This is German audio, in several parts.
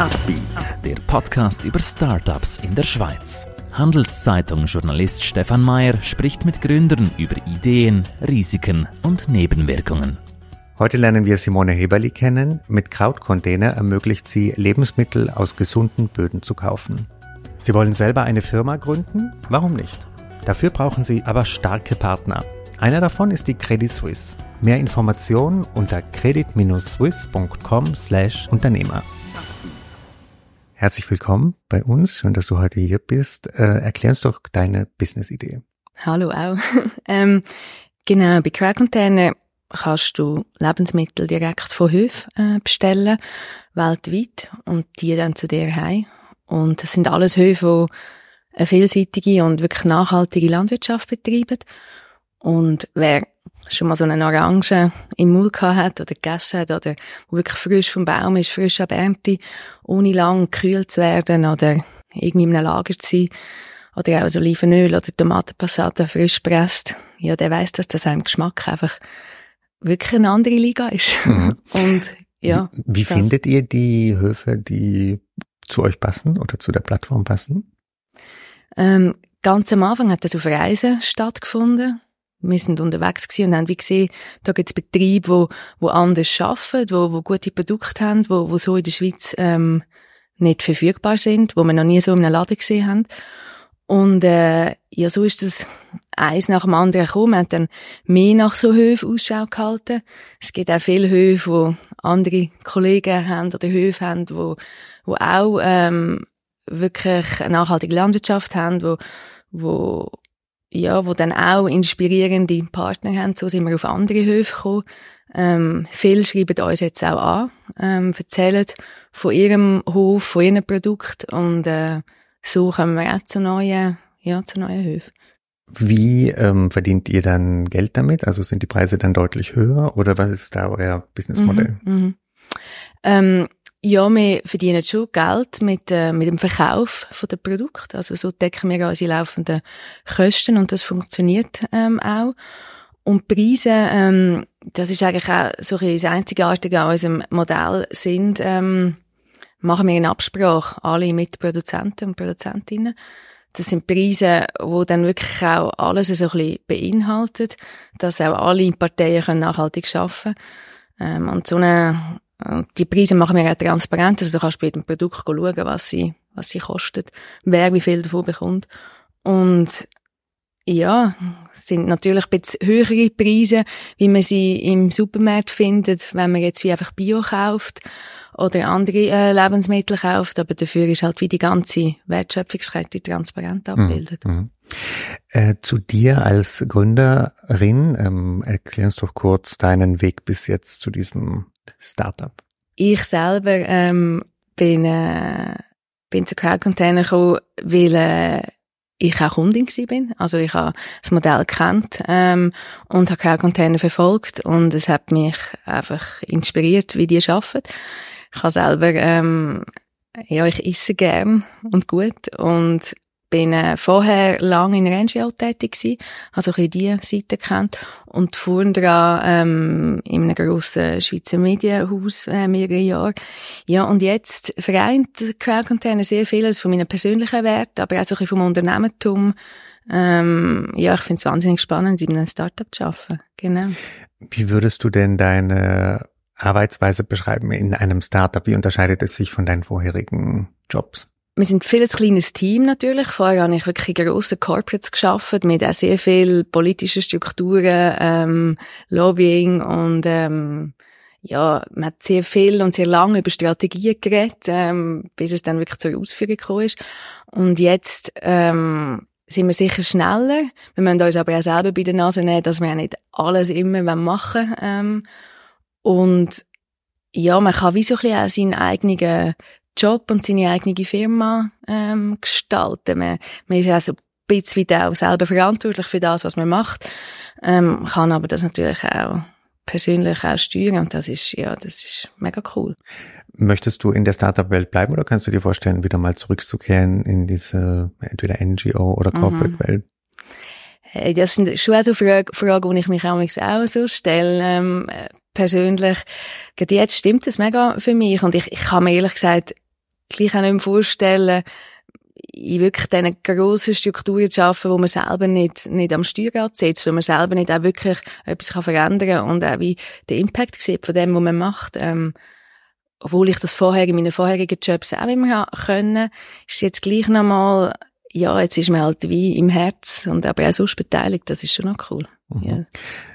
Upbeat, der Podcast über Startups in der Schweiz. Handelszeitung-Journalist Stefan Mayer spricht mit Gründern über Ideen, Risiken und Nebenwirkungen. Heute lernen wir Simone Heberli kennen. Mit Krautcontainer ermöglicht sie, Lebensmittel aus gesunden Böden zu kaufen. Sie wollen selber eine Firma gründen? Warum nicht? Dafür brauchen Sie aber starke Partner. Einer davon ist die Credit Suisse. Mehr Informationen unter credit-suisse.com/Unternehmer. Herzlich willkommen bei uns. Schön, dass du heute hier bist. Äh, erklär uns doch deine Business-Idee. Hallo auch. ähm, genau, bei Crack Container kannst du Lebensmittel direkt von Höfen äh, bestellen, weltweit, und die dann zu dir heim. Und das sind alles Höfe, die eine vielseitige und wirklich nachhaltige Landwirtschaft betreiben. Und wer schon mal so eine Orange im Mund gehabt hat oder gegessen hat oder wo wirklich frisch vom Baum ist, frisch ab Ernte, ohne lang gekühlt zu werden oder irgendwie in einem Lager zu sein, oder auch so Olivenöl oder Tomatenpassate frisch presst, ja, der weiß, dass das einem Geschmack einfach wirklich eine andere Liga ist. Mhm. Und ja. Wie, wie findet ihr die Höfe, die zu euch passen oder zu der Plattform passen? Ähm, ganz am Anfang hat das auf Reisen stattgefunden. Wir sind unterwegs gewesen und haben wie gesehen, da gibt es Betriebe, wo, wo anders arbeiten, wo, wo gute Produkte haben, wo, wo so in der Schweiz ähm, nicht verfügbar sind, wo wir noch nie so in einem Laden gesehen haben. Und äh, ja, so ist das eins nach dem anderen gekommen. Wir haben dann mehr nach so Höfen Ausschau gehalten. Es gibt auch viele Höfe, wo andere Kollegen haben oder Höfe haben, wo, wo auch ähm, wirklich eine nachhaltige Landwirtschaft haben, wo, wo ja, wo dann auch inspirierende Partner haben. So sind wir auf andere Höfe gekommen. Ähm, viele schreiben uns jetzt auch an, ähm, erzählen von ihrem Hof, von ihrem Produkt und äh, so kommen wir auch zu neuen, ja, zu neuen Höfen. Wie ähm, verdient ihr dann Geld damit? Also sind die Preise dann deutlich höher oder was ist da euer Businessmodell? Mhm, mhm. Ähm, ja, wir verdienen schon Geld mit, äh, mit dem Verkauf von den Produkten. Also so decken wir unsere laufenden Kosten und das funktioniert ähm, auch. Und Preise, ähm, das ist eigentlich auch so ein das Einzigartige an unserem Modell sind, ähm, machen wir in Absprache alle mit Produzenten und Produzentinnen. Das sind Preise, wo dann wirklich auch alles so ein bisschen beinhaltet, dass auch alle Parteien nachhaltig arbeiten können. Ähm, und so eine die Preise machen wir auch transparent, also du kannst bei jedem Produkt schauen, was sie, was sie kostet, wer wie viel davon bekommt. Und ja, sind natürlich ein bisschen höhere Preise, wie man sie im Supermarkt findet, wenn man jetzt wie einfach Bio kauft oder andere äh, Lebensmittel kauft, aber dafür ist halt wie die ganze Wertschöpfungskette transparent mhm, abgebildet. Mhm. Äh, zu dir als Gründerin, ähm, erklär uns doch kurz deinen Weg bis jetzt zu diesem Startup. Ich selber ähm, bin, äh, bin zu Crowd Container gekommen, weil äh, ich auch Kundin bin. Also ich habe das Modell kennt ähm, und habe Crowd Container verfolgt und es hat mich einfach inspiriert, wie die arbeiten. Ich habe selber, ähm, ja, ich esse gern und gut und bin äh, vorher lang in der NGO tätig gewesen, also bisschen diese Seite kennt und vorhin ähm, in einem grossen Schweizer Medienhaus äh, mehrere Jahre. Ja, und jetzt vereint Crowd Container sehr vieles von meinen persönlichen Werten, aber auch so ein vom Unternehmertum. Ähm, ja, ich finde es wahnsinnig spannend, in einem Startup zu arbeiten. Genau. Wie würdest du denn deine Arbeitsweise beschreiben in einem Startup? Wie unterscheidet es sich von deinen vorherigen Jobs? Wir sind viel ein kleines Team natürlich. Vorher habe ich wirklich in Corporates geschafft mit auch sehr viel politischen Strukturen, ähm, Lobbying und ähm, ja, man hat sehr viel und sehr lange über Strategien geredet, ähm, bis es dann wirklich zur Ausführung gekommen ist. Und jetzt ähm, sind wir sicher schneller. Wir müssen uns aber auch selber bei der Nase nehmen, dass wir auch nicht alles immer machen ähm, Und ja, man kann wie so ein bisschen auch seinen eigenen Job und seine eigene Firma ähm, gestalten. Man, man ist also ein bisschen auch selber verantwortlich für das, was man macht, ähm, kann aber das natürlich auch persönlich auch steuern und das ist, ja, das ist mega cool. Möchtest du in der Startup-Welt bleiben oder kannst du dir vorstellen, wieder mal zurückzukehren in diese entweder NGO oder mhm. Corporate-Welt? Hey, das sind schon so Fragen, Fragen, die ich mich auch so stelle. Ähm, persönlich, gerade jetzt stimmt das mega für mich und ich, ich habe mir ehrlich gesagt gleich auch nicht vorstellen, in wirklich diesen grossen Strukturen zu arbeiten, wo man selber nicht, nicht am Steuerrad sitzt, wo man selber nicht auch wirklich etwas kann verändern kann und auch wie den Impact sieht von dem, was man macht. Ähm, obwohl ich das vorher in meinen vorherigen Jobs auch immer können, ist es jetzt gleich nochmal, ja, jetzt ist man halt wie im Herz und aber auch sonst beteiligt, das ist schon noch cool. Mhm. Ja.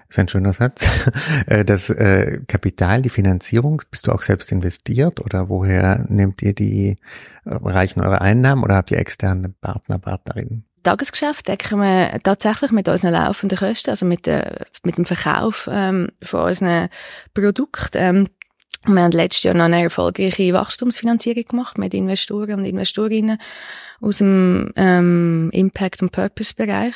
Das ist ein schöner Satz. Äh, das äh, Kapital, die Finanzierung, bist du auch selbst investiert oder woher nehmt ihr die, äh, reichen eure Einnahmen oder habt ihr externe Partner, Partnerinnen? Tagesgeschäft decken wir tatsächlich mit unseren laufenden Kosten, also mit, der, mit dem Verkauf ähm, von unseren Produkten. Ähm, wir haben letztes Jahr noch eine erfolgreiche Wachstumsfinanzierung gemacht mit Investoren und Investorinnen aus dem ähm, Impact- und Purpose-Bereich.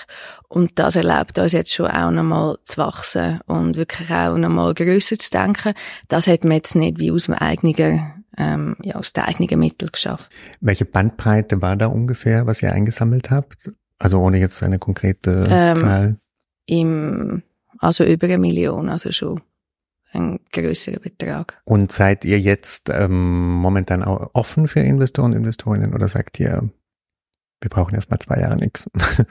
Und das erlaubt uns jetzt schon auch nochmal zu wachsen und wirklich auch nochmal grösser zu denken. Das hat man jetzt nicht wie aus dem eigenen, ähm, ja, aus den eigenen Mitteln geschafft. Welche Bandbreite war da ungefähr, was ihr eingesammelt habt? Also ohne jetzt eine konkrete ähm, Zahl? Im, also über eine Million, also schon ein größerer Betrag. Und seid ihr jetzt ähm, momentan auch offen für Investoren und Investorinnen oder sagt ihr, wir brauchen erst mal zwei Jahre nichts?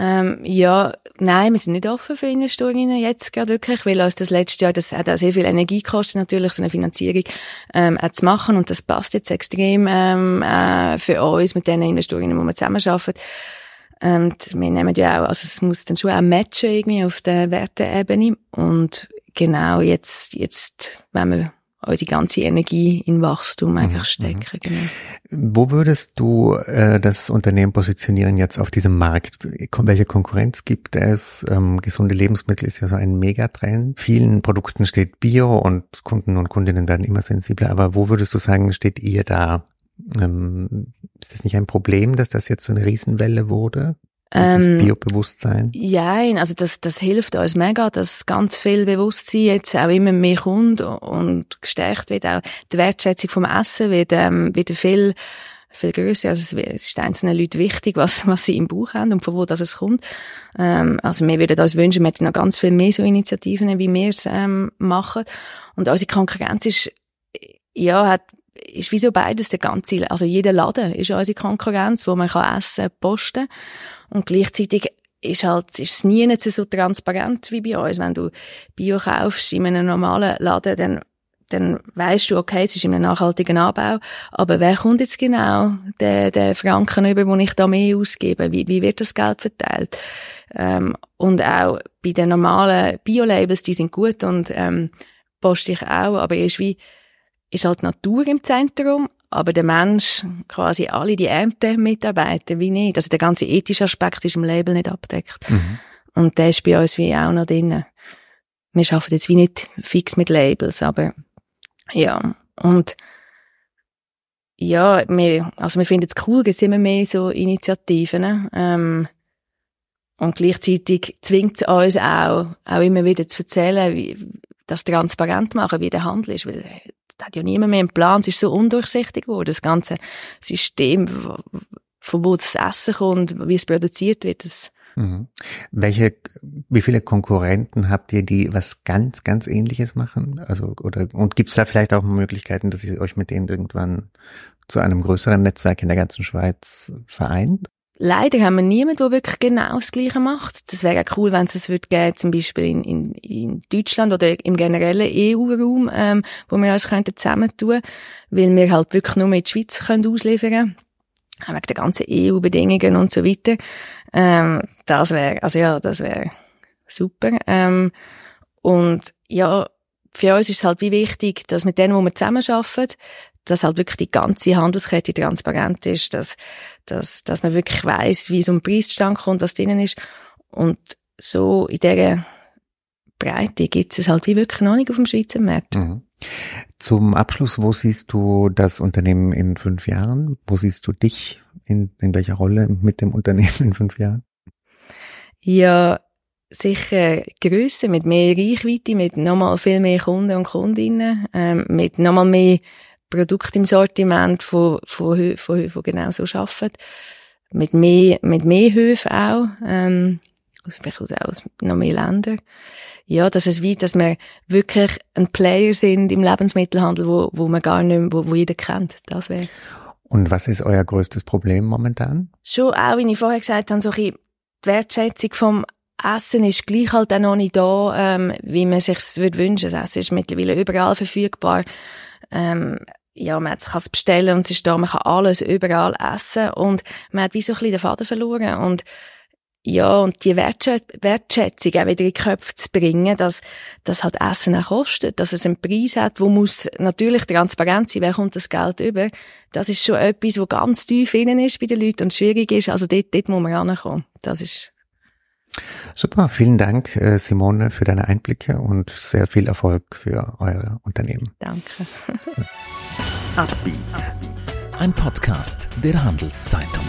Ähm, ja, nein, wir sind nicht offen für Investorinnen jetzt gerade wirklich, weil uns das letzte Jahr, das hat auch sehr viel Energie gekostet, natürlich, so eine Finanzierung ähm, auch zu machen und das passt jetzt extrem ähm, äh, für uns mit den Investorinnen, die wir zusammenarbeiten. Und wir nehmen ja auch, also es muss dann schon auch matchen irgendwie auf der Werteebene und genau jetzt, jetzt, wenn wir unsere ganze Energie in Wachstum mhm, eigentlich stecken. Mhm. Genau. Wo würdest du äh, das Unternehmen positionieren jetzt auf diesem Markt? Welche Konkurrenz gibt es? Ähm, gesunde Lebensmittel ist ja so ein Megatrend. Vielen Produkten steht Bio und Kunden und Kundinnen werden immer sensibler. Aber wo würdest du sagen, steht ihr da? Ähm, ist das nicht ein Problem, dass das jetzt so eine Riesenwelle wurde? Dieses ähm, Biobewusstsein? Ja, also das, das hilft uns mega, dass ganz viel Bewusstsein jetzt auch immer mehr kommt und gestärkt wird. Auch die Wertschätzung vom Essen wird ähm, wieder viel viel größer. Also es ist einzelnen Leuten wichtig, was, was sie im Bauch haben und von wo das es kommt. Ähm, also wir würden uns wünschen, wir hätten noch ganz viel mehr so Initiativen, wie wir es ähm, machen. Und unsere Konkurrenz ist, ja, hat ist wieso beides der ganze, also jeder Laden ist unsere Konkurrenz, wo man kann essen, posten und gleichzeitig ist halt, ist es nie nicht so transparent wie bei uns. Wenn du Bio kaufst in einem normalen Laden, dann dann weißt du, okay, es ist in einem nachhaltigen Anbau, aber wer kommt jetzt genau der, der Franken über, wo ich da mehr ausgebe? Wie, wie wird das Geld verteilt? Ähm, und auch bei den normalen Bio-Labels, die sind gut und ähm, poste ich auch, aber ist wie ist halt Natur im Zentrum, aber der Mensch, quasi alle die Ernte-Mitarbeiter, wie nicht. Also der ganze ethische Aspekt ist im Label nicht abdeckt. Mhm. Und der ist bei uns wie auch noch drin. Wir arbeiten jetzt wie nicht fix mit Labels, aber ja. Und ja, wir, also wir finden es cool, es sind immer mehr so Initiativen. Ähm, und gleichzeitig zwingt es uns auch, auch immer wieder zu erzählen, wie, das transparent machen, wie der Handel ist. Weil da hat ja niemand mehr einen Plan. Es ist so undurchsichtig geworden, das ganze System, von wo das Essen kommt, wie es produziert wird. Das mhm. Welche, wie viele Konkurrenten habt ihr, die was ganz, ganz Ähnliches machen? Also oder und gibt es da vielleicht auch Möglichkeiten, dass ihr euch mit denen irgendwann zu einem größeren Netzwerk in der ganzen Schweiz vereint? Leider haben wir niemanden, der wirklich genau das Gleiche macht. Das wäre cool, wenn es das würde geben, zum Beispiel in, in, in Deutschland oder im generellen EU-Raum, ähm, wo wir uns könnten zusammentun, weil wir halt wirklich nur in die Schweiz können ausliefern können, wegen der ganzen EU-Bedingungen und so weiter. Ähm, das wäre, also ja, das wäre super. Ähm, und ja, für uns ist es halt wie wichtig, dass mit denen, wo wir zusammenarbeiten, dass halt wirklich die ganze Handelskette transparent ist, dass, dass, dass man wirklich weiß, wie so ein Preisstand kommt, was drinnen ist. Und so in dieser Breite gibt es halt wie wirklich noch nicht auf dem Schweizer Markt. Mhm. Zum Abschluss, wo siehst du das Unternehmen in fünf Jahren? Wo siehst du dich in, in welcher Rolle mit dem Unternehmen in fünf Jahren? Ja, sicher grösser, mit mehr Reichweite, mit nochmal viel mehr Kunden und Kundinnen, ähm, mit nochmal mehr Produkte im Sortiment von, von, von Höfen, die genau so arbeiten. Mit mehr, mit mehr Höfen auch, ähm, vielleicht aus, aus noch mehr Ländern. Ja, das ist wie, dass wir wirklich ein Player sind im Lebensmittelhandel, wo, wo man gar nicht mehr, wo, wo jeder kennt. Das wäre. Und was ist euer größtes Problem momentan? Schon auch, wie ich vorher gesagt habe, so ein die Wertschätzung vom Essen ist gleich halt auch noch nicht da, ähm, wie man sich wünschen Das Essen ist mittlerweile überall verfügbar. Ähm, ja, man kann es bestellen und es ist da, man kann alles überall essen und man hat wie so ein bisschen den Faden verloren und ja, und die Wertschätzung auch wieder in die Köpfe zu bringen, dass, dass halt Essen auch kostet, dass es einen Preis hat, wo muss natürlich transparent sein, wer kommt das Geld über. Das ist schon etwas, wo ganz tief innen ist bei den Leuten und schwierig ist. Also dort, dort muss man rankommen. Das ist Super, vielen Dank, äh, Simone, für deine Einblicke und sehr viel Erfolg für euer Unternehmen. Danke. Ein Podcast der Handelszeitung.